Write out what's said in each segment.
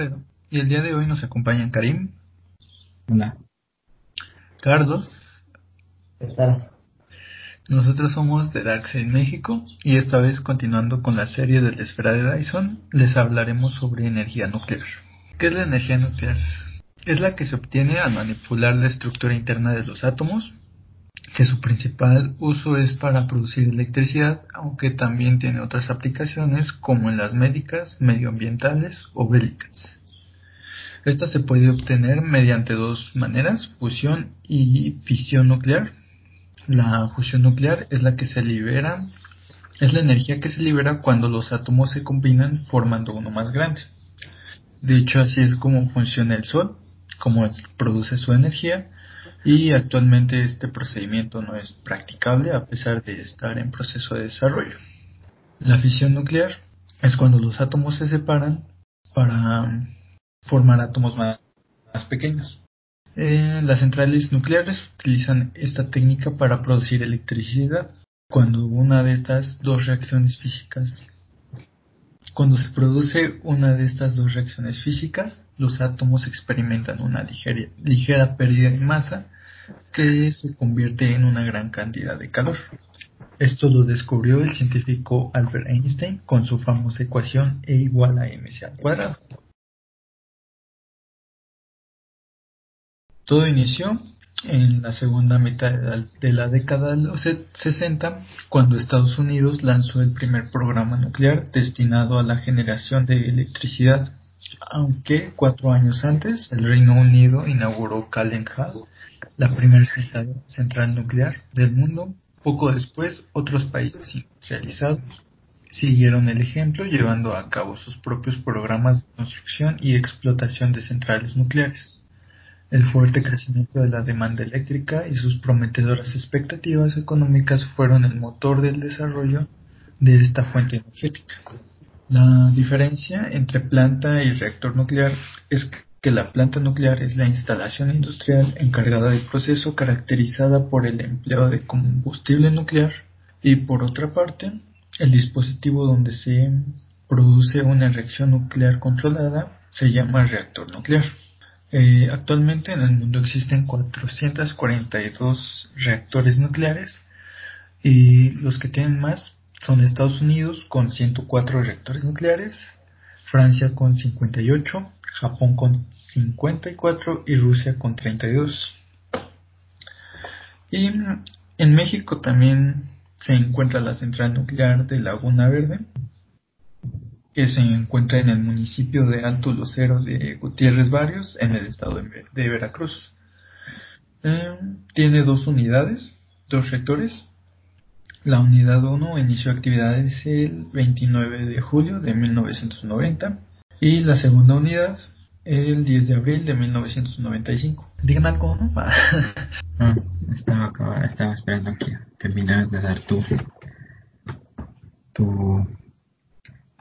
Alfredo y el día de hoy nos acompañan Karim. Hola. Carlos. ¿Qué tal? Nosotros somos de Darkseid México y esta vez continuando con la serie de la esfera de Dyson les hablaremos sobre energía nuclear. ¿Qué es la energía nuclear? Es la que se obtiene al manipular la estructura interna de los átomos que su principal uso es para producir electricidad, aunque también tiene otras aplicaciones como en las médicas, medioambientales o bélicas. Esta se puede obtener mediante dos maneras, fusión y fisión nuclear. La fusión nuclear es la que se libera, es la energía que se libera cuando los átomos se combinan formando uno más grande. De hecho, así es como funciona el Sol, como produce su energía, y actualmente este procedimiento no es practicable a pesar de estar en proceso de desarrollo. La fisión nuclear es cuando los átomos se separan para formar átomos más, pequeños. Eh, las centrales nucleares utilizan esta técnica para producir electricidad cuando una de estas dos reacciones físicas cuando se produce una de estas dos reacciones físicas, los átomos experimentan una ligera, pérdida de masa que se convierte en una gran cantidad de calor. Esto lo descubrió el científico Albert Einstein con su famosa ecuación E igual a mc al cuadrado. Todo inició en la segunda mitad de la, década de los 60, cuando Estados Unidos lanzó el primer programa nuclear destinado a la generación de electricidad, aunque cuatro años antes el Reino Unido inauguró Calden Hall, la primera central nuclear del mundo. Poco después, otros países industrializados siguieron el ejemplo llevando a cabo sus propios programas de construcción y explotación de centrales nucleares. El fuerte crecimiento de la demanda eléctrica y sus prometedoras expectativas económicas fueron el motor del desarrollo de esta fuente energética. La diferencia entre planta y reactor nuclear es que la planta nuclear es la instalación industrial encargada del proceso caracterizada por el empleo de combustible nuclear y por otra parte el dispositivo donde se produce una reacción nuclear controlada se llama reactor nuclear. Eh, actualmente en el mundo existen 442 reactores nucleares y los que tienen más son Estados Unidos con 104 reactores nucleares, Francia con 58, Japón con 54 y Rusia con 32. Y en México también se encuentra la central nuclear de Laguna Verde, que se encuentra en el municipio de Alto Lucero de Gutiérrez Barrios, en el estado de, Veracruz. Eh, tiene dos unidades, dos reactores. La unidad 1 inició actividades el 29 de julio de 1990 y la segunda unidad el 10 de abril de 1995. Díganme algo, ¿no? no estaba, estaba esperando que terminaras de dar tu, tu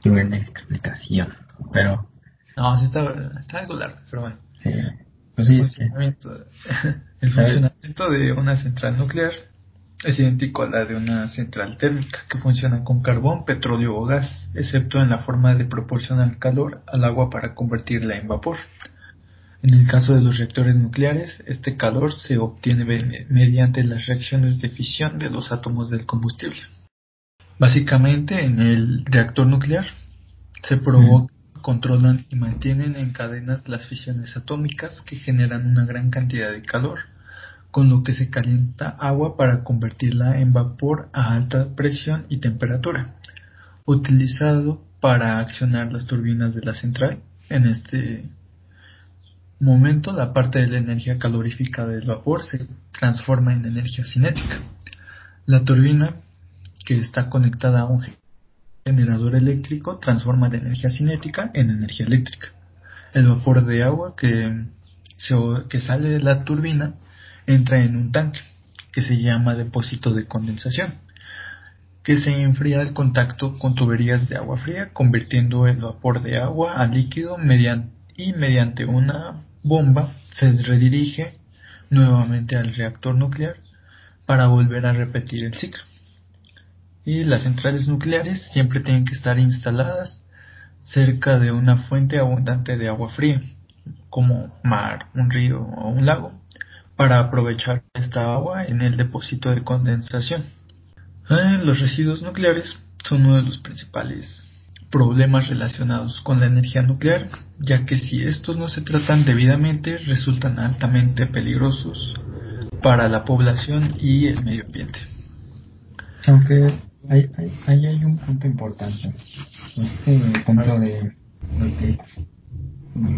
buena explicación, pero... No, sí está, está algo largo, pero bueno. Sí, pues el, funcionamiento, el funcionamiento de una central nuclear es idéntico a la de una central térmica que funciona con carbón, petróleo o gas, excepto en la forma de proporcionar calor al agua para convertirla en vapor. En el caso de los reactores nucleares, este calor se obtiene mediante las reacciones de fisión de los átomos del combustible. Básicamente, en el reactor nuclear se provocan, controlan y mantienen en cadenas las fisiones atómicas que generan una gran cantidad de calor, con lo que se calienta agua para convertirla en vapor a alta presión y temperatura, utilizado para accionar las turbinas de la central. En este momento, la parte de la energía calorífica del vapor se transforma en energía cinética. La turbina que está conectada a un generador eléctrico transforma la energía cinética en energía eléctrica. El vapor de agua que, sale de la turbina entra en un tanque que se llama depósito de condensación, que se enfría al contacto con tuberías de agua fría, convirtiendo el vapor de agua a líquido y mediante una bomba se redirige nuevamente al reactor nuclear para volver a repetir el ciclo y las centrales nucleares siempre tienen que estar instaladas cerca de una fuente abundante de agua fría, como mar, un río o un lago, para aprovechar esta agua en el depósito de condensación. Eh, los residuos nucleares son uno de los principales problemas relacionados con la energía nuclear, ya que si estos no se tratan debidamente resultan altamente peligrosos para la población y el medio ambiente. Aunque ahí hay, hay, un punto importante. Este punto de, de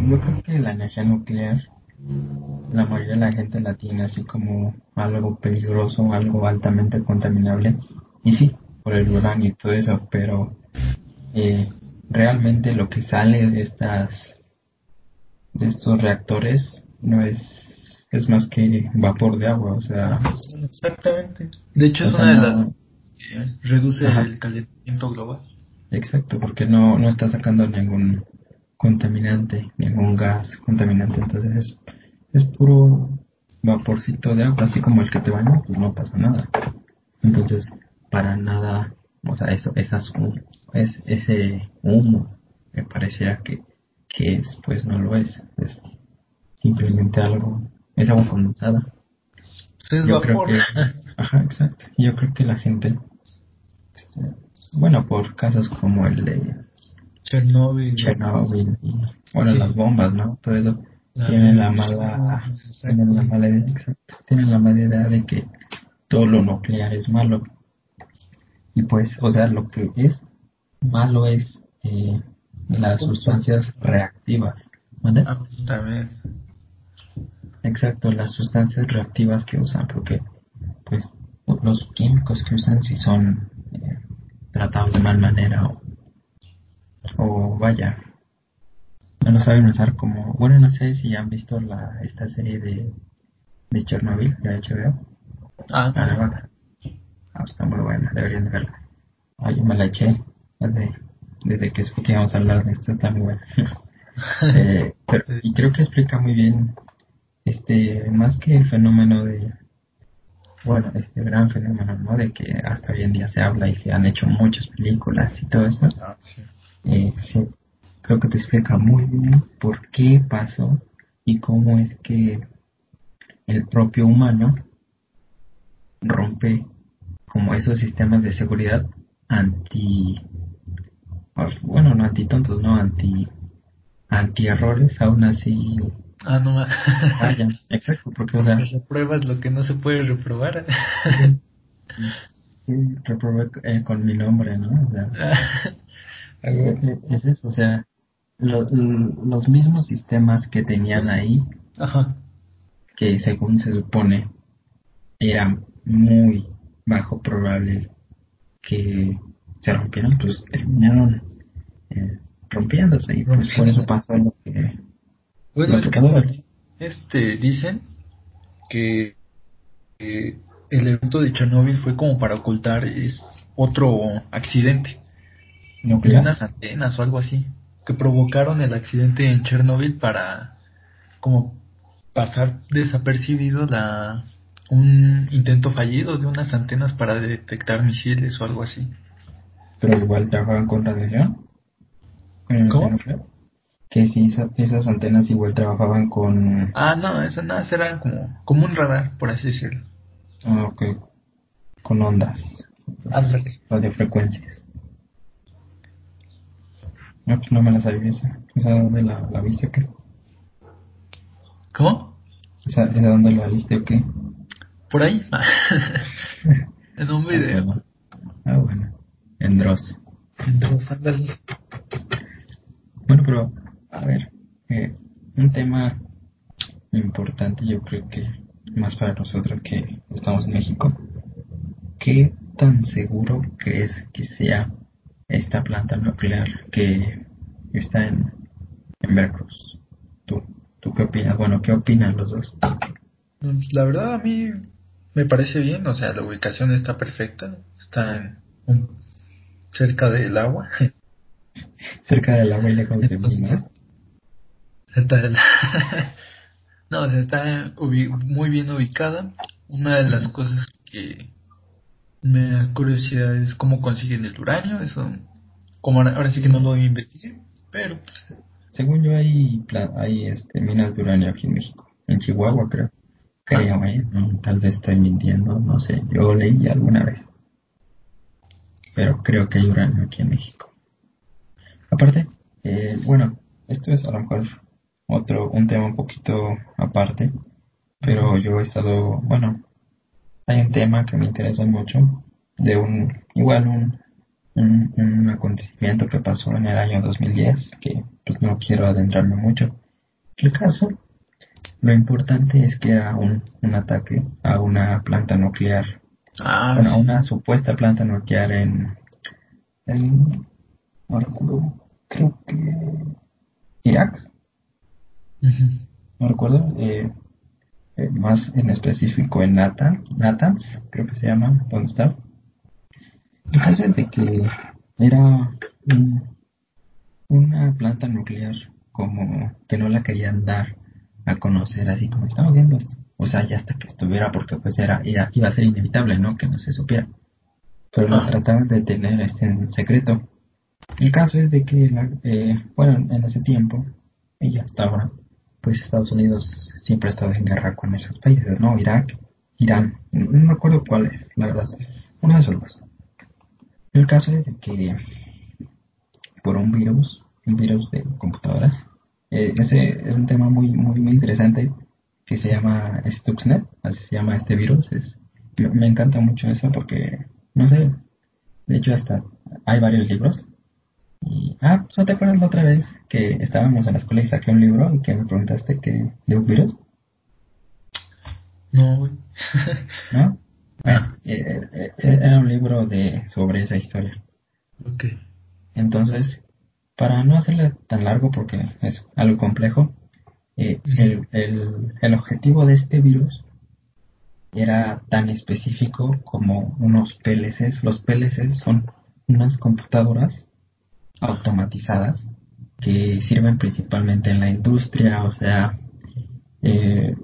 yo creo que la energía nuclear la mayoría de la gente la tiene así como algo peligroso, algo altamente contaminable. Y sí, por el uranio y todo eso, pero eh, realmente lo que sale de estas de estos reactores no es es más que vapor de agua, o sea, exactamente. De hecho es una de las reduce el calentamiento global. Exacto, porque no no está sacando ningún contaminante, ningún gas contaminante, entonces es, puro vaporcito de agua, así como el que te baña, pues no pasa nada. Entonces, para nada, o sea, eso, esas, es, ese humo me pareciera que, que es, pues no lo es, es simplemente algo, es agua condensada. Es Yo vapor. creo que, ajá, exacto. Yo creo que la gente, bueno, por casos como el de Chernobyl. Chernobyl y, bueno, las bombas, ¿no? Todo eso. tienen la mala, tienen la mala idea, exacto. Tienen la mala idea de que todo lo nuclear es malo. Y pues, o sea, lo que es malo es eh, las sustancias reactivas. ¿Vale? Exacto, las sustancias reactivas que usan, porque pues los químicos que usan si son tratados de mal manera o o vaya, no lo saben usar como, bueno, no sé si han visto la esta serie de, de Chernobyl de HBO. Ah, ah, ah, está muy buena, deberían de verla. Ah, yo me la eché desde, desde que supe que íbamos a hablar de esto, está muy buena. eh, pero, y creo que explica muy bien, este, más que el fenómeno de, bueno, este gran fenómeno, ¿no? De que hasta hoy en día se habla y se han hecho muchas películas y todo eso. Ah, sí eh, creo que te explica muy bien por qué pasó y cómo es que el propio humano rompe como esos sistemas de seguridad anti pues, bueno no anti tontos no anti anti errores aún así ah no vaya exacto porque o sea repruebas lo que no se puede reprobar. Sí, reprobé eh, con mi nombre no o sea, Es eso, o sea, los mismos sistemas que tenían ahí, que según se supone era muy bajo probable que se rompieran, pues terminaron eh, rompiéndose y pues por eso pasó lo que... Bueno, es que este, dicen que el evento de Chernobyl fue como para ocultar es otro accidente unas antenas o algo así, que provocaron el accidente en Chernobyl para como pasar desapercibido la un intento fallido de unas antenas para detectar misiles o algo así. Pero igual trabajaban con radiación. ¿Cómo? Que si esas antenas igual trabajaban con... Ah, no, esas nada eran como, como un radar, por así decirlo. Ah, ok. Con ondas. Radiofrecuencias. No, pues no me la sabía esa. ¿Esa dónde la, la viste o qué? ¿Cómo? ¿Esa, esa dónde la viste o qué? Por ahí. en un video. Ah, bueno. En Dross. En Dross, ándale. Bueno, pero, a ver, eh, un tema importante yo creo que más para nosotros que estamos en México. ¿Qué tan seguro crees que sea esta planta nuclear que está en, en Veracruz. ¿Tú, ¿Tú qué opinas? Bueno, ¿qué opinan los dos? Pues, la verdad a mí me parece bien, o sea, la ubicación está perfecta, está en cerca del agua. cerca del agua y lejos de mí, no, o sea, está muy bien ubicada. Una de las cosas que me da curiosidad es cómo consiguen el uranio, eso, como ahora, sí que no lo investigué, Pero, pues, según yo, hay, hay este, minas de uranio aquí en México. En Chihuahua, creo. Creo, ¿eh? tal vez estoy mintiendo, no sé. Yo leí alguna vez. Pero creo que hay uranio aquí en México. Aparte, eh, bueno, esto es a lo mejor otro, un tema un poquito aparte. Pero yo he estado, bueno, hay un tema que me interesa mucho. De un, igual un, un, un acontecimiento que pasó en el año 2010, que pues no quiero adentrarme mucho. El caso lo importante es que era un, un ataque a una planta nuclear. Ah, bueno, a una supuesta planta nuclear en, en creo que Irak. No recuerdo, eh, eh, más en específico en Nathan, Natanz, creo que se llama, ¿dónde está? El de que era una planta nuclear como que no la querían dar a conocer así como estamos viendo esto. O sea, ya hasta que estuviera, porque pues era, iba a ser inevitable, ¿no? Que no se supiera. Pero lo trataban de tener este en secreto. El caso es de que, eh, bueno, en ese tiempo, y hasta ahora, pues Estados Unidos siempre ha estado en guerra con esos países, ¿no? Irak, Irán, no me acuerdo cuál es, la verdad. Uno de esos dos. El caso es de que por un virus, un virus de computadoras, eh, ese es un tema muy, muy, muy interesante que se llama Stuxnet, así se llama este virus. Es, me encanta mucho eso porque, no sé, de hecho hasta hay varios libros. Ah, ¿no te acuerdas la otra vez que estábamos en la escuela y saqué un libro y que me preguntaste que de un virus? No, güey. ¿No? Bueno, eh, eh, era un libro de sobre esa historia. Ok. Entonces, para no hacerle tan largo porque es algo complejo, eh, el, el, objetivo de este virus era tan específico como unos PLCs. Los PLCs son unas computadoras automatizadas que sirven principalmente en la industria, o sea, eh,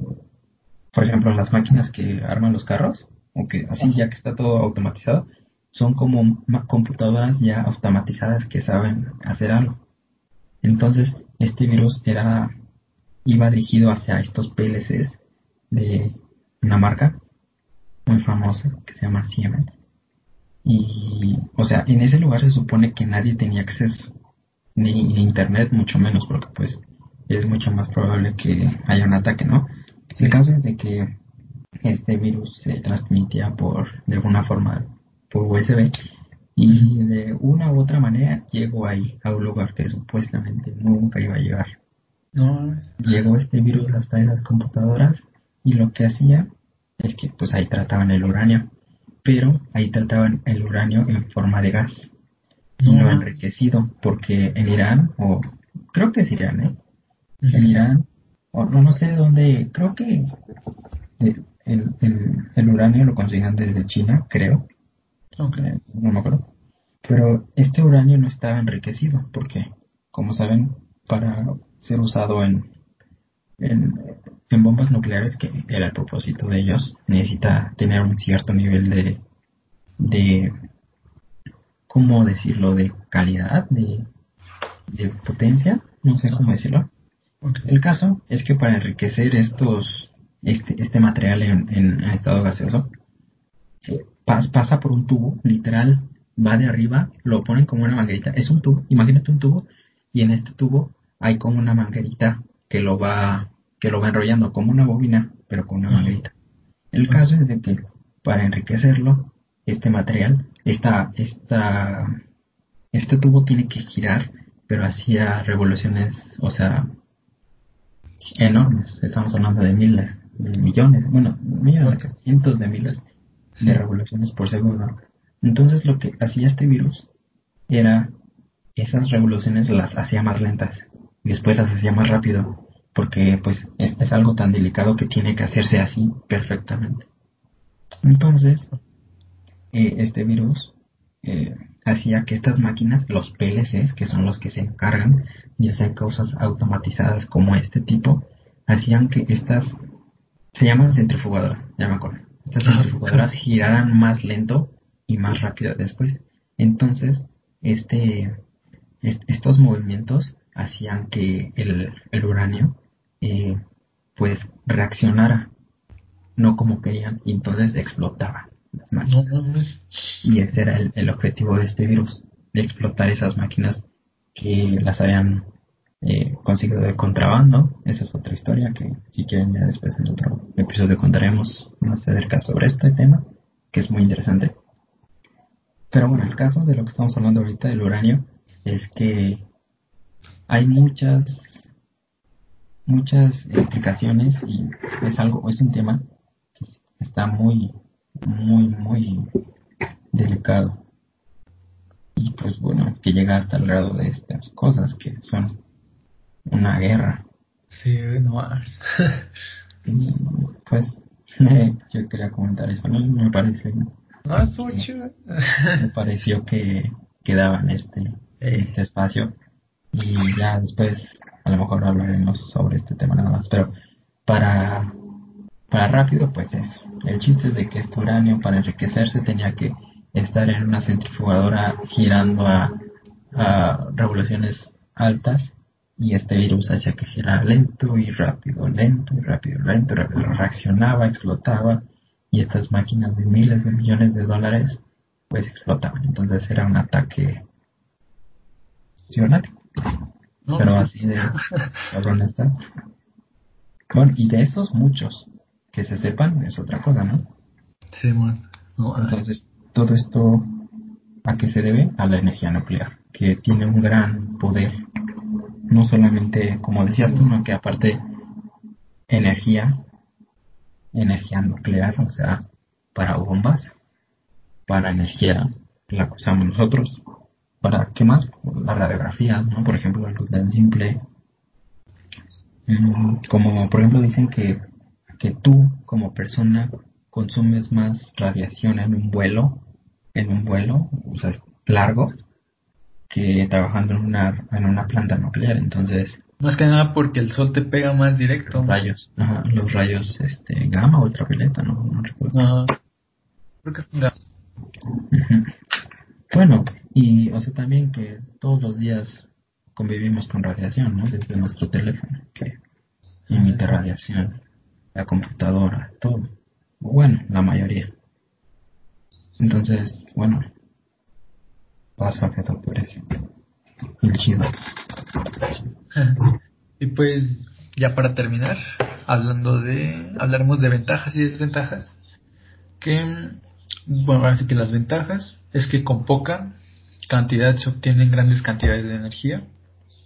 por ejemplo, las máquinas que arman los carros, o que así ya que está todo automatizado, son como computadoras ya automatizadas que saben hacer algo. Entonces, este virus era iba dirigido hacia estos PLCs de una marca muy famosa que se llama Siemens. Y, o sea, en ese lugar se supone que nadie tenía acceso, ni, internet, mucho menos, porque pues es mucho más probable que haya un ataque, ¿no? El caso es de que este virus se transmitía por, de alguna forma, por USB y de una u otra manera llegó ahí a un lugar que supuestamente nunca iba a llegar. No. Llegó este virus hasta esas computadoras y lo que hacía es que pues ahí trataban el uranio, pero ahí trataban el uranio en forma de gas, no, enriquecido, porque en Irán, o creo que es Irán, ¿eh? En Irán, o no, no sé de dónde, creo que el, el, uranio lo consiguen desde China, creo. Okay. No me acuerdo. Pero este uranio no estaba enriquecido, porque, como saben, para ser usado en, en, en bombas nucleares, que era el propósito de ellos, necesita tener un cierto nivel de, de ¿cómo decirlo?, de calidad, de, de potencia, no sé cómo decirlo. El caso es que para enriquecer estos este, este material en, estado gaseoso, eh, pasa por un tubo, literal, va de arriba, lo ponen como una manguerita, es un tubo, imagínate un tubo, y en este tubo hay como una manguerita que lo va, que lo va enrollando como una bobina, pero con una manguerita. El caso es de que para enriquecerlo, este material, esta, esta, este tubo tiene que girar, pero hacía revoluciones, o sea, enormes. Estamos hablando de miles, millones, bueno, millones, cientos de miles de revoluciones por segundo. Entonces lo que hacía este virus era esas revoluciones las hacía más lentas y después las hacía más rápido porque pues es, algo tan delicado que tiene que hacerse así perfectamente. Entonces eh, este virus eh, hacía que estas máquinas, los PLCs, que son los que se encargan de hacer cosas automatizadas como este tipo, hacían que estas se llaman centrifugadoras, ya me acuerdo. Estas centrifugadoras giraran más lento y más rápido después. Entonces, este, estos movimientos hacían que el, el uranio eh, pues reaccionara no como querían y entonces explotaba las máquinas. y ese era el, el, objetivo de este virus, de explotar esas máquinas que las habían eh, conseguido de contrabando. Esa es otra historia que si quieren ya después en otro episodio contaremos más acerca sobre este tema, que es muy interesante. Pero bueno, el caso de lo que estamos hablando ahorita del uranio es que hay muchas muchas explicaciones y es algo es un tema que está muy muy muy delicado. Y pues bueno que llega hasta el grado de estas cosas que son una guerra. Sí no y pues yo quería comentar eso no me parece me pareció que quedaba en este, este espacio. Y ya después, a lo mejor hablaremos sobre este tema nada más. Pero para, para rápido, pues eso. El chiste es de que este uranio, para enriquecerse, tenía que estar en una centrifugadora girando a, a revoluciones altas y este virus hacía que girara lento y rápido, lento y rápido, lento y rápido, reaccionaba, explotaba y estas máquinas de miles de millones de dólares pues explotaban. Entonces era un ataque Pero pues así de cabrón está. Bueno, y de esos muchos que se sepan es otra cosa, ¿no? Sí, bueno. Entonces, todo esto a qué se debe? A la energía nuclear, que tiene un gran poder. No solamente, como decías tú, ¿no? que aparte energía energía nuclear, o sea, para bombas, para energía la que usamos nosotros, para qué más, la radiografía, ¿no? Por ejemplo, algo tan simple mm, como por ejemplo dicen que, que tú como persona consumes más radiación en un vuelo, en un vuelo, o sea, largo, que trabajando en una, en una planta nuclear. Entonces, más que nada porque el sol te pega más directo. Los rayos, ajá, los rayos este, gamma o ultravioleta, no, no recuerdo. creo que es gamma. Bueno, y o sea también que todos los días convivimos con radiación, ¿no? Desde nuestro teléfono, que emite radiación, la computadora, todo. Bueno, la mayoría. Entonces, bueno, paso a por eso. El chido. y pues ya para terminar, hablando de, hablaremos de ventajas y desventajas. Que, bueno, así que las ventajas es que con poca cantidad se obtienen grandes cantidades de energía,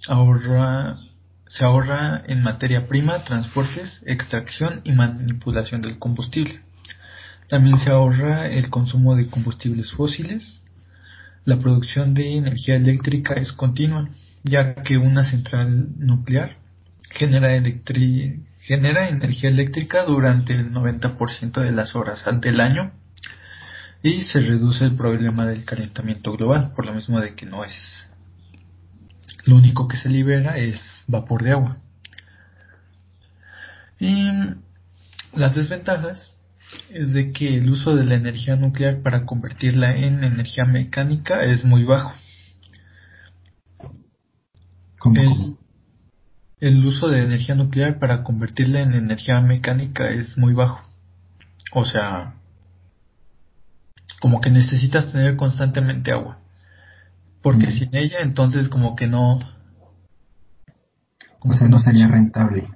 ahorra, se ahorra en materia prima, transportes, extracción y manipulación del combustible. También se ahorra el consumo de combustibles fósiles. La producción de energía eléctrica es continua, ya que una central nuclear genera, genera energía eléctrica durante el 90% de las horas del año y se reduce el problema del calentamiento global, por lo mismo de que no es lo único que se libera es vapor de agua. Y las desventajas es de que el uso de la energía nuclear para convertirla en energía mecánica es muy bajo el, uso de energía nuclear para convertirla en energía mecánica es muy bajo. O sea, como que necesitas tener constantemente agua. Porque sin ella, entonces como que no... Como o sea, no sería rentable.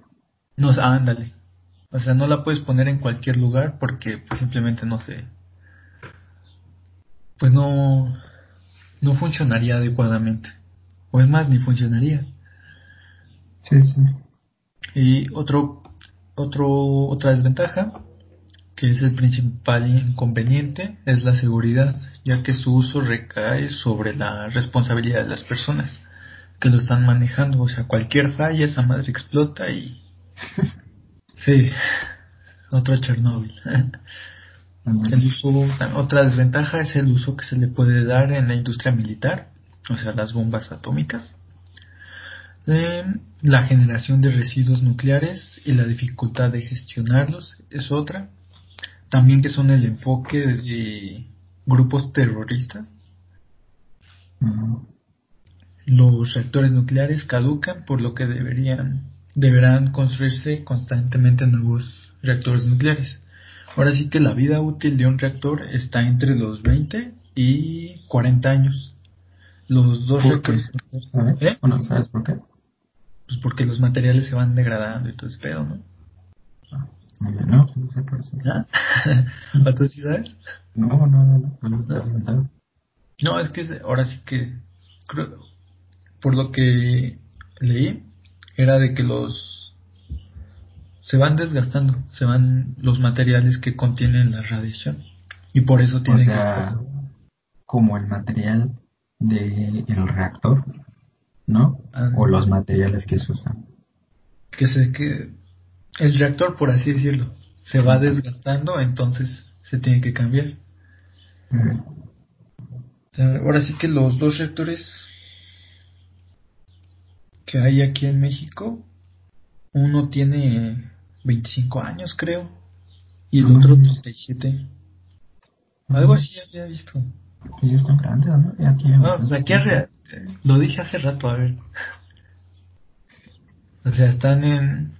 No, ándale. O sea, no la puedes poner en cualquier lugar porque pues, simplemente no se... Pues no... No funcionaría adecuadamente. O es más, ni funcionaría. Sí, sí. Y otro, otro, otra desventaja, que es el principal inconveniente, es la seguridad, ya que su uso recae sobre la responsabilidad de las personas que lo están manejando. O sea, cualquier falla, esa madre explota y... sí, otro Chernobyl. El uso, otra desventaja es el uso que se le puede dar en la industria militar o sea, las bombas atómicas, eh, la generación de residuos nucleares y la dificultad de gestionarlos es otra. También que son el enfoque de grupos terroristas. los reactores nucleares caducan, por lo que deberían, deberán construirse constantemente nuevos reactores nucleares. Ahora sí que la vida útil de un reactor está entre los 20 y 40 años. Los dos reactores. ¿Eh? Bueno, ¿sabes por qué? Pues porque los materiales se van degradando y todo ese pedo, ¿no? Ah, no, no ciudades? No, no, no, no, no, no, es que ahora sí que creo, por lo que leí, era de que los se van desgastando, se van los materiales que contienen la radiación y por eso tienen que estar como el material del reactor, ¿no? Ah. o los materiales que se usan. Que sé que el reactor, por así decirlo, se va desgastando, entonces se tiene que cambiar. ahora sí que los dos reactores que hay aquí en México, uno tiene 25 años, creo, y el otro 37. Algo así había visto. Y están grandes, ¿no? Ya no, pues aquí lo dije hace rato, a ver. O sea, están en...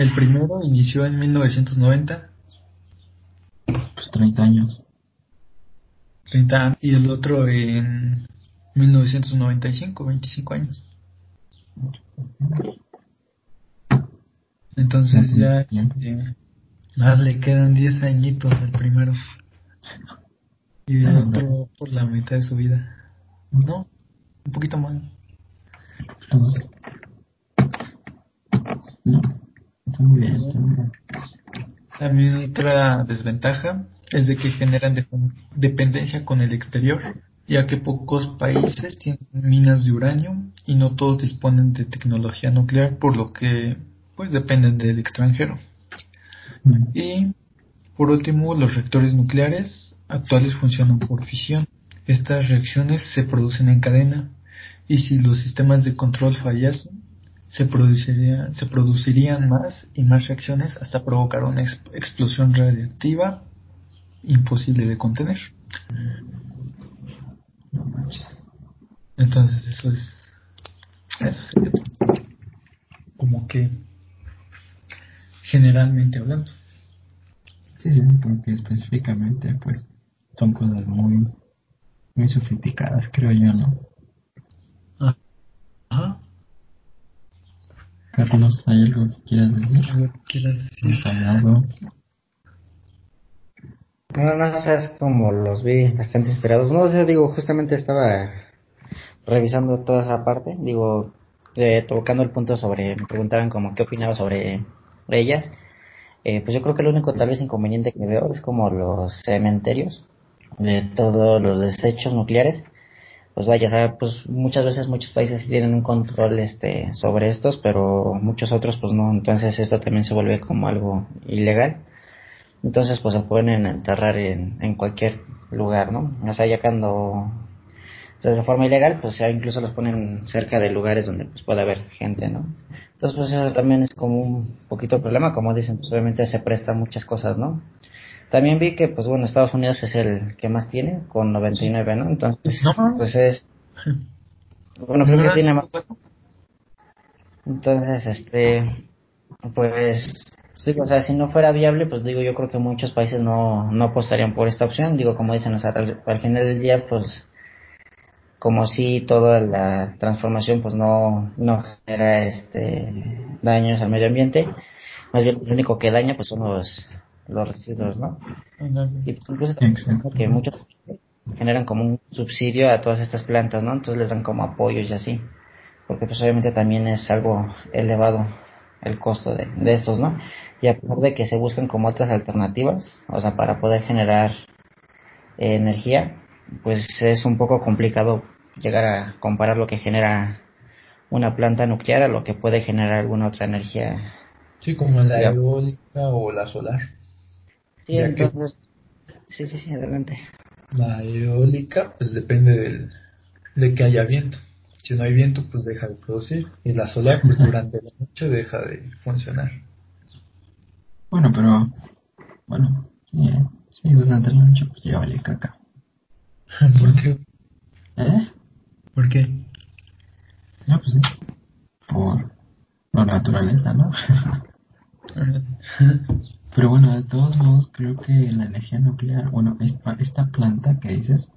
El primero inició en 1990. Pues 30 años. 30 años. Y el otro en 1995, 25 años. Entonces ya, más le quedan 10 añitos al primero. Y el otro por la mitad de su vida. No, un poquito más. También otra desventaja es de que generan dependencia con el exterior, ya que pocos países tienen minas de uranio y no todos disponen de tecnología nuclear, por lo que pues dependen del extranjero. Mm. Y por último, los reactores nucleares actuales funcionan por fisión. Estas reacciones se producen en cadena y si los sistemas de control fallasen, se, produciría, se producirían más y más reacciones hasta provocar una explosión radiactiva imposible de contener. Entonces eso es eso sería como que generalmente hablando. Sí, sí, porque específicamente pues son cosas muy muy sofisticadas, creo yo, ¿no? Ah, ajá. Carlos, ¿hay algo que quieras decir? quieras decir? No, no, o sea, es como los vi bastante inspirados. No, o sea, digo, justamente estaba revisando toda esa parte, digo, eh, tocando el punto sobre, me preguntaban como qué opinaba sobre ellas. Eh, pues yo creo que lo único tal vez inconveniente que veo es como los cementerios de todos los desechos nucleares. Pues vaya, o pues muchas veces muchos países tienen un control este sobre estos, pero muchos otros pues no, entonces esto también se vuelve como algo ilegal. Entonces pues se pueden enterrar en, en cualquier lugar, ¿no? O sea, ya cuando pues, de forma ilegal, pues ya incluso los ponen cerca de lugares donde pues puede haber gente, ¿no? Entonces, pues eso también es como un poquito problema, como dicen, pues obviamente se prestan muchas cosas, ¿no? También vi que, pues bueno, Estados Unidos es el que más tiene, con 99, ¿no? Entonces, pues es... Bueno, creo que tiene más... Entonces, este, pues, sí, o sea, si no fuera viable, pues digo, yo creo que muchos países no, no apostarían por esta opción. Digo, como dicen, o sea, al final del día, pues, como si toda la transformación pues no, no genera este daños al medio ambiente, más bien lo único que daña pues son los, los residuos, ¿no? Y pues, incluso que muchos generan como un subsidio a todas estas plantas, ¿no? Entonces les dan como apoyos y así, porque pues obviamente también es algo elevado el costo de, de estos, ¿no? Y a pesar de que se buscan como otras alternativas, o sea, para poder generar eh, energía, pues es un poco complicado llegar a comparar lo que genera una planta nuclear a lo que puede generar alguna otra energía. Sí, como la eólica o la solar. Sí, ya entonces. Sí, sí, sí, adelante. La eólica, pues depende del, de que haya viento. Si no hay viento, pues deja de producir. Y la solar, pues durante la noche deja de funcionar. Bueno, pero. Bueno, sí, eh, sí durante la noche, pues ya vale caca. ¿Por qué? ¿Eh? ¿Por qué? No, pues por la naturaleza, ¿no? Pero bueno, de todos modos, creo que la energía nuclear, bueno, esta, esta planta que dices,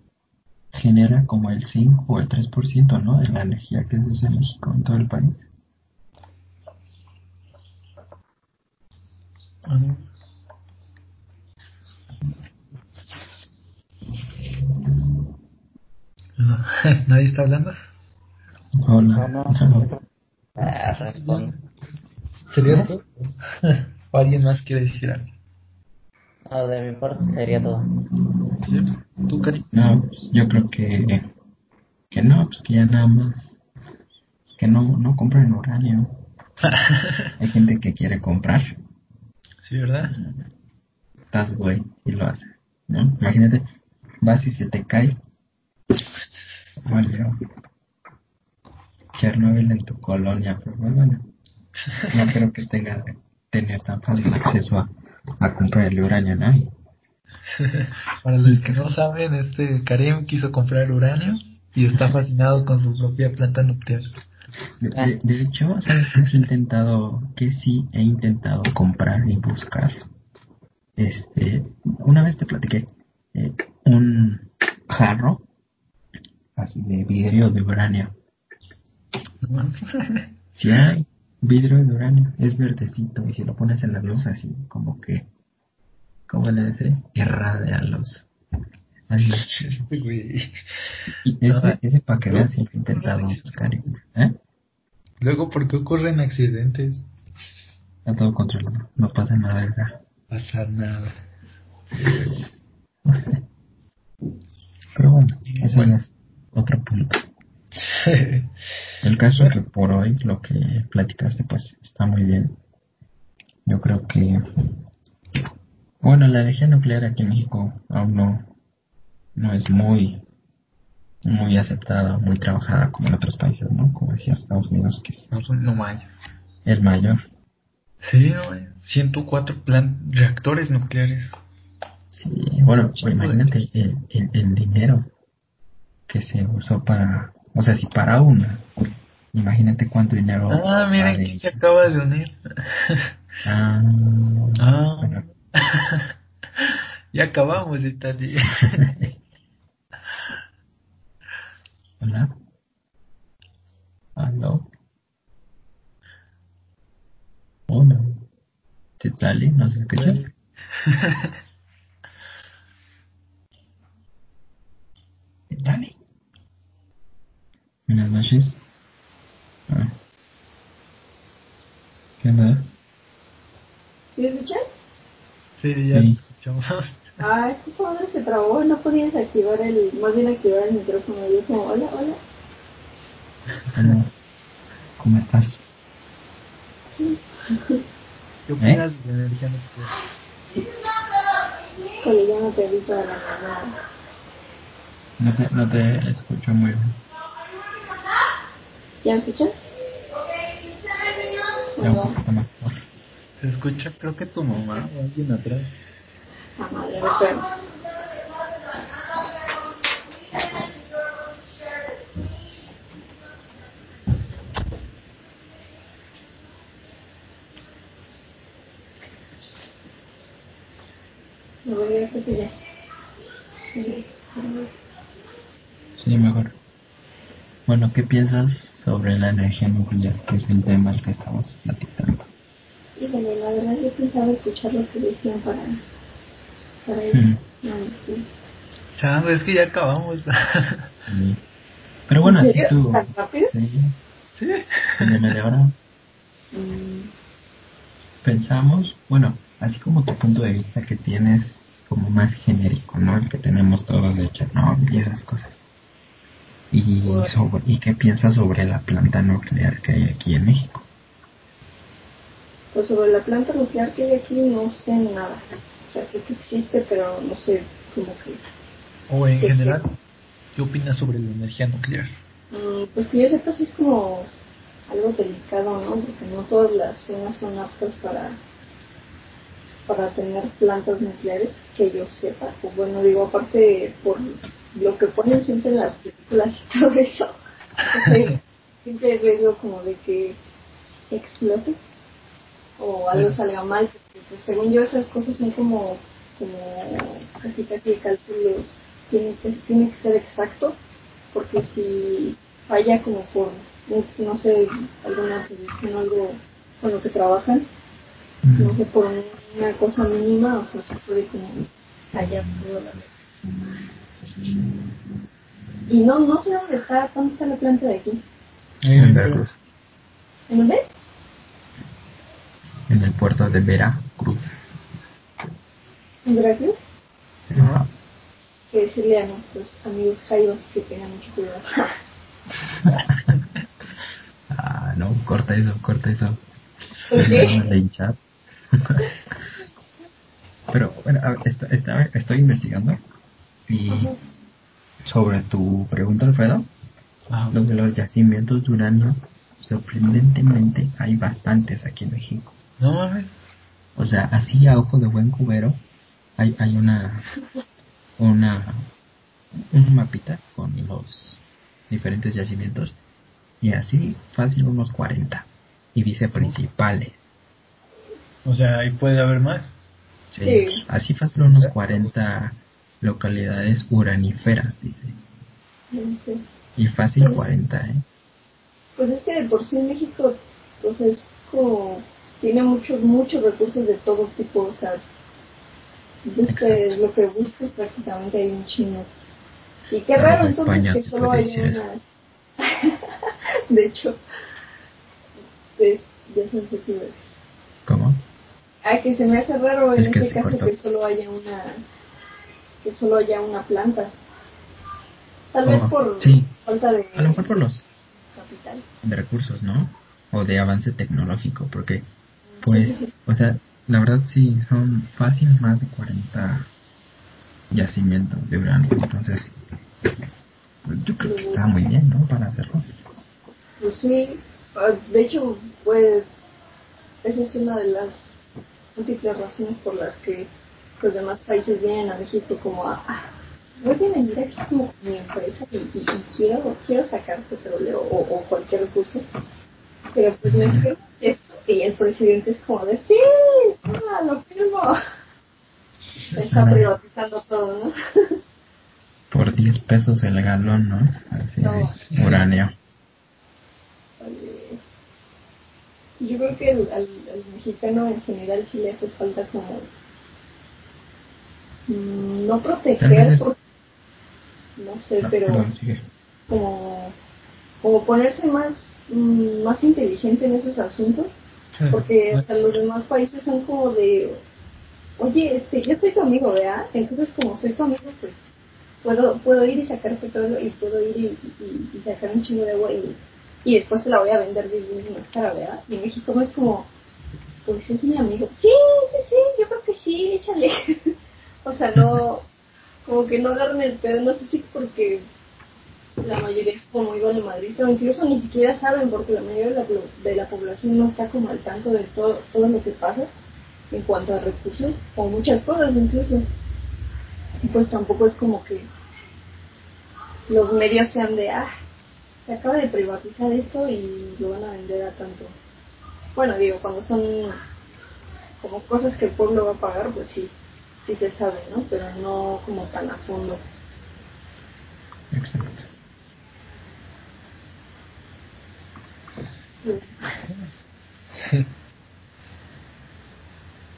genera como el 5 o el 3%, ¿no? De la energía que es de México en todo el país. ¿Nadie está hablando? Hola. No, No, no. Ah, responde. ¿Sería todo? ¿O alguien más quiere decir algo? No, de mi parte sería todo. ¿Sí? ¿Tú, Cari? No, pues, yo creo que, que no, pues que ya nada más, que no, no compren uranio. Hay gente que quiere comprar, Sí, ¿verdad? estás güey, y lo hace, ¿no? Imagínate, vas y se te cae. Bueno, Chernobyl en tu colonia, pero bueno, no creo que tenga tener tan fácil acceso a, a comprar el uranio, ¿no? Para los que no saben, este Karim quiso comprar uranio y está fascinado con su propia planta nuclear. De, hecho, ¿sabes he intentado? Que sí he intentado comprar y buscar. Este, una vez te platiqué eh, un jarro así de vidrio de uranio. Si hay vidrio de uranio, es verdecito y si lo pones en la luz así, como que, ¿cómo le dice? Irradia los. Ay, Este güey. y ese, ese para que veas, sí lo he intentado buscar. ¿Eh? Luego, ¿por qué ocurren accidentes? Está todo controlado, no pasa nada, ¿verdad? Pasa nada. No sé. Pero bueno, eso Bueno. es otro punto. El caso es que por hoy lo que platicaste pues está muy bien. Yo creo que, bueno, la energía nuclear aquí en México aún no, no es muy, muy aceptada, muy trabajada como en otros países, ¿no? Como decía Estados Unidos, que es No, no manches. el mayor. Sí, güey. 104 plan reactores nucleares. Sí, bueno, pues imagínate el, el, el dinero que se usó para, o sea, si para una, imagínate cuánto dinero. Ah, miren quién se acaba de unir. Ah, Ah. bueno. ya acabamos, Italia. Hola. ¿Aló? Hola. Titali, ¿nos escuchas? Noches. Ah. ¿Qué onda? ¿Sí me escuchan? Sí, ya Sí. te escuchamos. Ah, es que madre se trabó, no podía desactivar el, más bien activar el micrófono. Yo como, hola, hola. ¿Cómo, cómo estás? ¿Qué opinas de energía nuclear? La mamada. No te, no te escucho muy bien. ¿Ya me escuchan? Ya un poquito mejor. Se escucha, creo que tu mamá o alguien atrás. Ah, madre, voy a ya. Sí, Sí, mejor. Bueno, ¿qué piensas sobre la energía nuclear, que es el tema al que estamos platicando? Híjole, la verdad yo pensaba escuchar lo que decían para, para eso. Mm. No, este, Chango, es que ya acabamos. Sí. Pero bueno, ¿En así tú... ¿Tan rápido? Sí, sí. de media hora Mm, pensamos, bueno, así como tu punto de vista que tienes como más genérico, ¿no? El que tenemos todos de Chernobyl y esas cosas. Y, sobre, ¿Y qué piensas sobre la planta nuclear que hay aquí en México? Pues sobre la planta nuclear que hay aquí no sé nada. O sea, sé que existe, pero no sé como que... O en ¿Qué- general, ¿qué opinas sobre la energía nuclear? Mm, pues que yo sepa sí es como algo delicado, ¿no? Porque no todas las zonas son aptas para para tener plantas nucleares, que yo sepa. O bueno, digo, aparte por lo que ponen siempre en las películas y todo eso. siempre hay riesgo como de que explote o algo salga mal, porque pues, según yo esas cosas son como, como casi casi cálculos, tiene que, tiene que ser exacto, porque si falla como por, no sé, alguna producción o algo con lo que trabajan, no sé, por una cosa mínima, o sea, se puede como fallar todo la Y no, no sé dónde está, ¿dónde está la planta de aquí? En Veracruz. ¿En dónde? En el puerto de Veracruz. ¿En Veracruz? Ajá. Que decirle a nuestros amigos jaivas que tengan mucho cuidado. Ah, no, corta eso, corta eso. ¿Por qué? Pero bueno, a ver, esta- esta- estoy investigando y sobre tu pregunta, Alfredo, lo de los yacimientos de uranio, sorprendentemente hay bastantes aquí en México. No mames. O sea, así a ojo de buen cubero hay, hay una una un mapita con los diferentes yacimientos y así fácil unos 40 y dice principales. O sea, ahí puede haber más. Sí, Sí. Así fácil unos 40 localidades uraníferas, dice. Ok. Y fácil Pues- 40, ¿eh? Pues es que de por sí México, pues es como, tiene muchos, muchos recursos de todo tipo, o sea, busques lo que busques prácticamente hay un chingo. Y qué Pero raro en entonces España que solo decir una... de hecho, de- ya se. ¿Cómo? Ah, que se me hace raro en Es que ese se caso cortó. que solo haya una que solo haya una planta. Tal vez Oh, por sí. falta de A lo mejor por los capital. de recursos, ¿no? O de avance tecnológico, porque pues, Sí, sí, sí. o sea, la verdad sí son fácil más de 40 yacimientos de uranio, entonces pues, yo creo que está muy bien, ¿no? Para hacerlo. Pues sí, ah, de hecho, pues esa es una de las múltiples razones por las que los demás países vienen a México como a, ah, voy a venir aquí como con mi empresa y, y- y quiero, quiero sacar petróleo o, o cualquier recurso, pero pues me firmas esto y el presidente es como de, sí, ah, lo firmo. Se está privatizando todo, ¿no? Por 10 pesos el galón, ¿no? Así No. uranio. Eh, Yo creo que al, al, al mexicano en general sí le hace falta como no proteger, no sé, Ah, pero perdón, como, como ponerse más, mm, más inteligente en esos asuntos, porque o sea, los demás países son como de, oye, este, yo soy tu amigo, ¿verdad? Entonces como soy tu amigo, pues puedo, puedo ir y sacar petróleo y puedo ir y, y- y sacar un chingo de agua y, y después te la voy a vender 10 veces más cara, ¿verdad? Y en México es como, pues es mi amigo. Sí, sí, sí, yo creo que sí, échale. o sea, no, como que no agarran el pedo, no sé si porque la mayoría es como muy valemadrista o incluso ni siquiera saben porque la mayoría de la, de la población no está como al tanto de todo, todo lo que pasa en cuanto a recursos o muchas cosas incluso. Y pues tampoco es como que los medios sean de, ah, se acaba de privatizar esto y lo van a vender a tanto. Bueno, digo, cuando son como cosas que el pueblo va a pagar, pues sí, sí se sabe, ¿no? Pero no como tan a fondo. Exacto.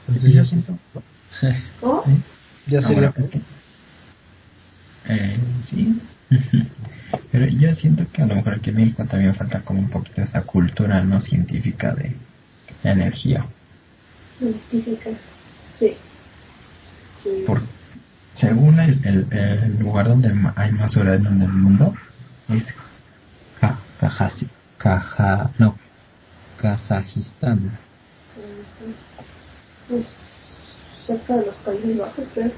Entonces yo ya siento... ¿Cómo? ¿sí? Ya sería. bueno, Eh, sí. Pero yo siento que a lo mejor aquí en México también falta como un poquito esa cultura no científica de la energía. Científica. Sí. Por, según el, el, el lugar donde hay más uranio en el mundo es Ka- Kajasi- Kaja, no, Kazajistán. Es cerca de los Países Bajos, creo.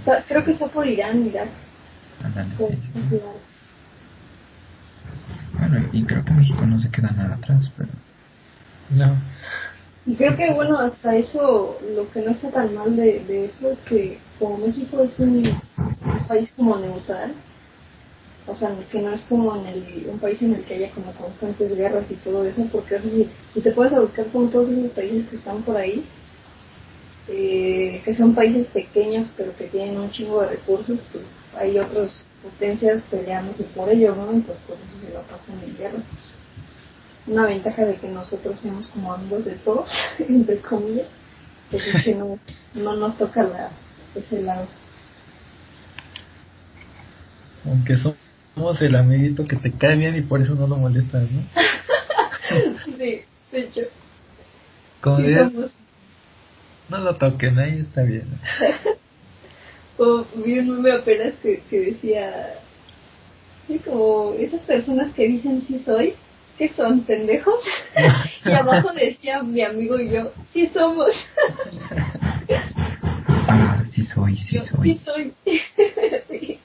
Está- creo que está por Irán, Irak. ándale, por sí, sí, sí. Irán. Bueno, y creo que México no se queda nada atrás, pero No. Y creo que, bueno, hasta eso, lo que no está tan mal de, de eso es que como México es un país como neutral, o sea, que no es como en el, un país en el que haya como constantes guerras y todo eso, porque o sea, si, si te puedes buscar con todos esos países que están por ahí, eh, que son países pequeños pero que tienen un chingo de recursos, pues hay otras potencias peleándose por ellos, ¿no? Y pues por eso se lo pasan en guerra. Una ventaja de que nosotros seamos como amigos de todos, entre comillas, pues es que no, no nos toca la, ese lado. Aunque somos el amiguito que te cae bien y por eso no lo molestas, ¿no? sí, de hecho. Como Sí, no lo toquen, ahí está bien. O vi un meme apenas que, que decía, sí, como esas personas que dicen sí soy, que son pendejos. y abajo decía mi amigo y yo, sí somos. Ah, sí soy, sí Yo, soy. sí soy.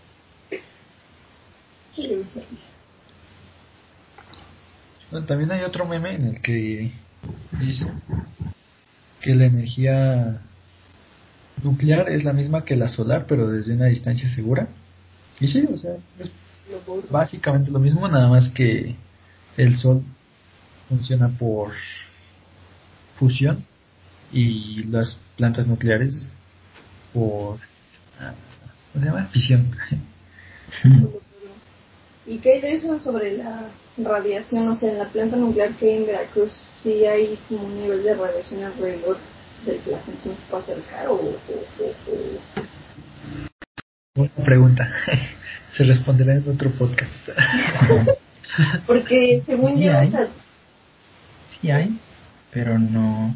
Bueno, también hay otro meme en el que dice que la energía nuclear es la misma que la solar, pero desde una distancia segura. Y sí, o sea, es básicamente lo mismo, nada más que el sol funciona por fusión y las plantas nucleares por ah, ¿cómo se llama? fisión. ¿Y qué hay de eso sobre la radiación? O sea, en la planta nuclear que hay en Veracruz, ¿sí hay como un nivel de radiación alrededor del que la gente no se puede acercar? O, o- o- o- Buena pregunta. Se responderá en otro podcast. Porque según Sí yo, hay. o sea, Sí hay, pero no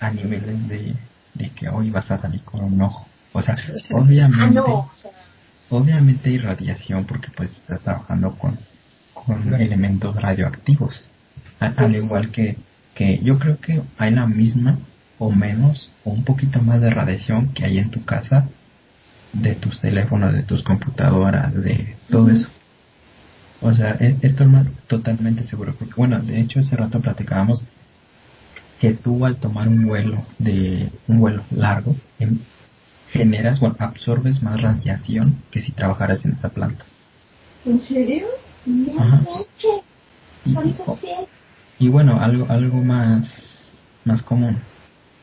a niveles de, de que hoy vas a salir con un ojo. O sea, ah, obviamente, no, o sea, obviamente hay radiación porque pues estás trabajando con, con Claro. elementos radioactivos. Al sí, igual que, que yo creo que hay la misma o menos o un poquito más de radiación que hay en tu casa de tus teléfonos, de tus computadoras, de todo eso. O sea, e- esto es totalmente seguro. Porque, bueno, de hecho, hace rato platicábamos que tú al tomar un vuelo de un vuelo largo, em, generas, bueno, absorbes más radiación que si trabajaras en esa planta. ¿en serio? No Y, ¿cuánto o- sé? y bueno, algo, algo más, más común,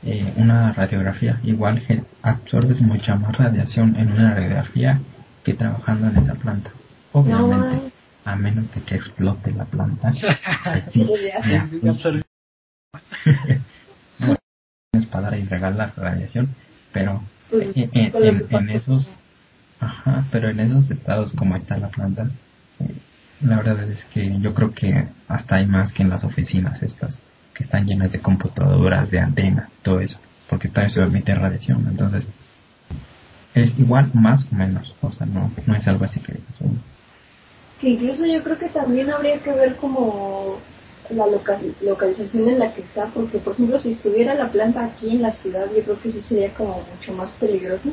eh, una radiografía. Igual absorbes mucha más radiación en una radiografía que trabajando en esa planta. Obviamente. A menos de que explote la planta. sí, Sí, ya bueno, es para dar y regalar radiación, pero Pues, en, esos, ajá, pero en esos estados como está la planta, eh, la verdad es que yo creo que hasta hay más que en las oficinas estas que están llenas de computadoras, de antenas, todo eso, porque todo eso emite radiación, entonces es igual más o menos, o sea, no, no es algo así que digas, "Oh, Que incluso yo creo que también habría que ver como la loca- localización en la que está, porque por ejemplo si estuviera la planta aquí en la ciudad, yo creo que sí sería como mucho más peligroso,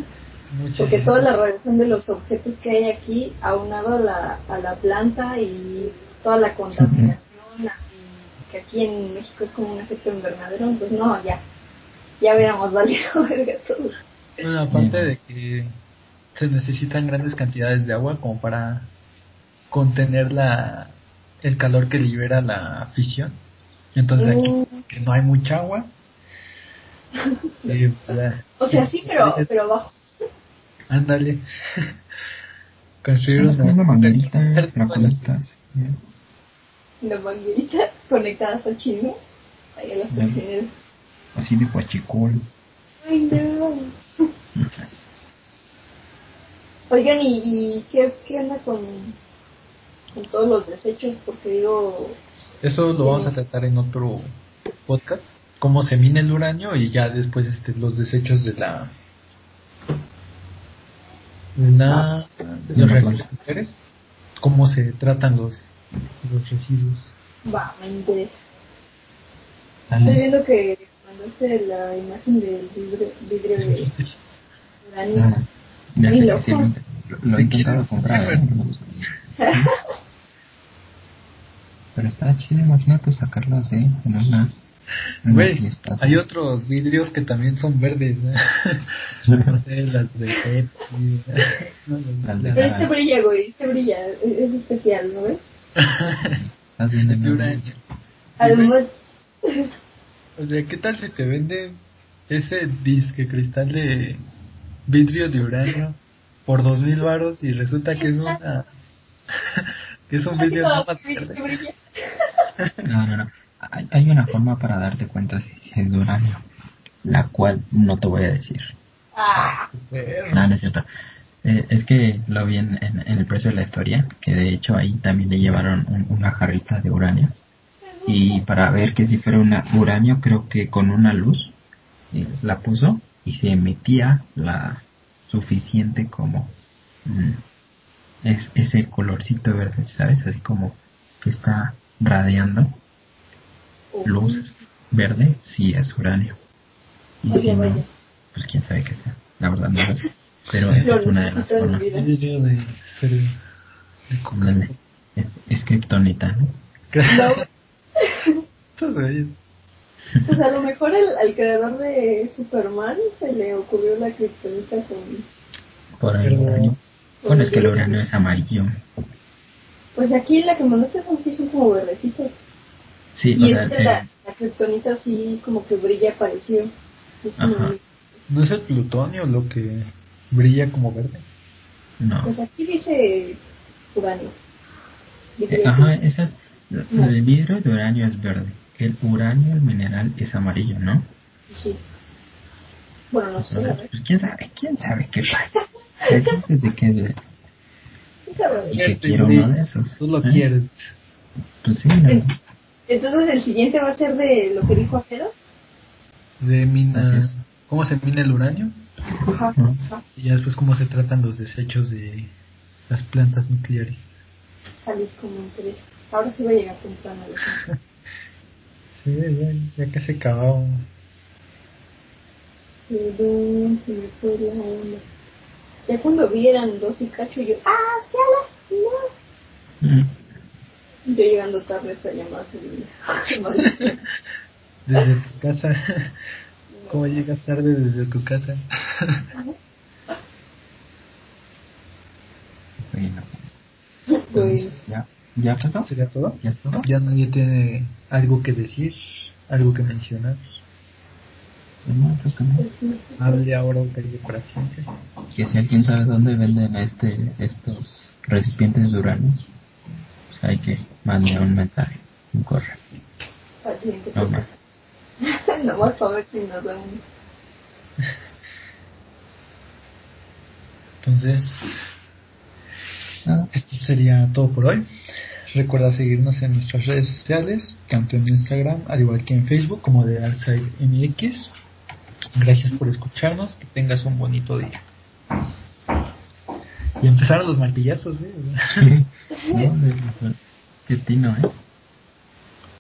porque toda la radiación de los objetos que hay aquí, aunado a la, a la planta y toda la contaminación, que aquí en México es como un efecto invernadero, entonces no, ya, ya hubiéramos valido verga todo. Bueno, aparte de que se necesitan grandes cantidades de agua como para contener la el calor que libera la fisión. Entonces aquí Mm, que no hay mucha agua. eh, o sea, sí, pero, pero abajo. Ándale. Construir con una manguerita, la conectas, ¿eh? la manguerita conectadas a Chile, ahí a las cocineras. así de guachicol. Ay, no. Oigan, ¿y, y qué, qué onda con, con todos los desechos? Porque digo, Eso lo vamos a tratar en otro podcast. Cómo se mina el uranio y ya después este, los desechos de la. de la- de los de la reactores. Cómo se tratan los, los residuos. va, me interesa. Estoy viendo que mandaste la imagen del vidrio, vidrio de uranio. Ah, me hace lo he intentado comprar, ¿eh? Pero está chido, imagínate sacarlo así en una Güey, hay otros vidrios que también son verdes. ¿no? No sé, las de Pepsi. de- Pero este brilla, güey, este brilla, es es especial, ¿no ves? Es de uranio. Además, O sea, ¿qué tal si te venden ese disque cristal de vidrio de uranio por dos mil varos y resulta que es una que es un vidrio nada más verde? No, no, no. Hay, hay una forma para darte cuenta si, si es de uranio, la cual no te voy a decir. Ah. No, no es cierto. Eh, es que lo vi en, en- en el precio de la historia, que de hecho ahí también le llevaron un- una jarrita de uranio. Y para ver que si fuera una uranio, creo que con una luz eh, la puso y se emitía la suficiente como mm, es ese colorcito verde, ¿sabes? Así como que está radiando luz verde, sí es uranio. Y si no, vaya. pues quién sabe qué sea. La verdad no lo sé. Pero esa es una de las formas. de. Es, es kriptonita, ¿no? Pues a lo mejor el, al creador de Superman se le ocurrió la criptonita con... Por el uranio. Bueno, es que el uranio es amarillo. Pues aquí la que mandaste son sí son como verdecitos. Sí, o Y sea, es que la, la kriptonita sí como que brilla parecido. Es como-. ¿No es el plutonio lo que brilla como verde? no. Pues aquí dice uranio. Eh, ajá, esas. El vidrio de uranio es verde. El uranio, el mineral, es amarillo, ¿no? Sí, sí. Bueno, no sé, ver. Pues quién sabe, quién sabe qué pasa. El chiste es de que Tú lo ¿Eh? quieres. Pues sí, no. Entonces el siguiente va a ser de lo que dijo Alfredo. De mina. ¿Cómo se mina el uranio? Ajá. Y ya después cómo se tratan los desechos de las plantas nucleares. Tales como interesa. Ahora sí va a llegar temprano. Sí, ya, ya casi acabamos. Pero se me fue la onda. Ya cuando vieran dos y cacho yo, ¡ah, se no! Mm. Yo llegando tarde esta llamada se me Desde tu casa. ¿Cómo llegas tarde desde tu casa? Bueno, Pues, ¿ya, ¿ya pasó? ¿Sería todo? ¿Ya todo? Ya nadie tiene algo que decir, algo que mencionar. No, creo que no. Hable ahora calle para siempre. Que si alguien sabe dónde venden este estos recipientes de uranio, pues hay que mandar un mensaje, un correo. al siguiente No podcast. Nomás para ver si nos dan un... Entonces, esto sería todo por hoy. Recuerda seguirnos en nuestras redes sociales, tanto en Instagram, al igual que en Facebook, como de Darkside MX. Gracias por escucharnos, que tengas un bonito día. Y empezaron los martillazos, ¿eh? No, de- de- qué tino, ¿eh?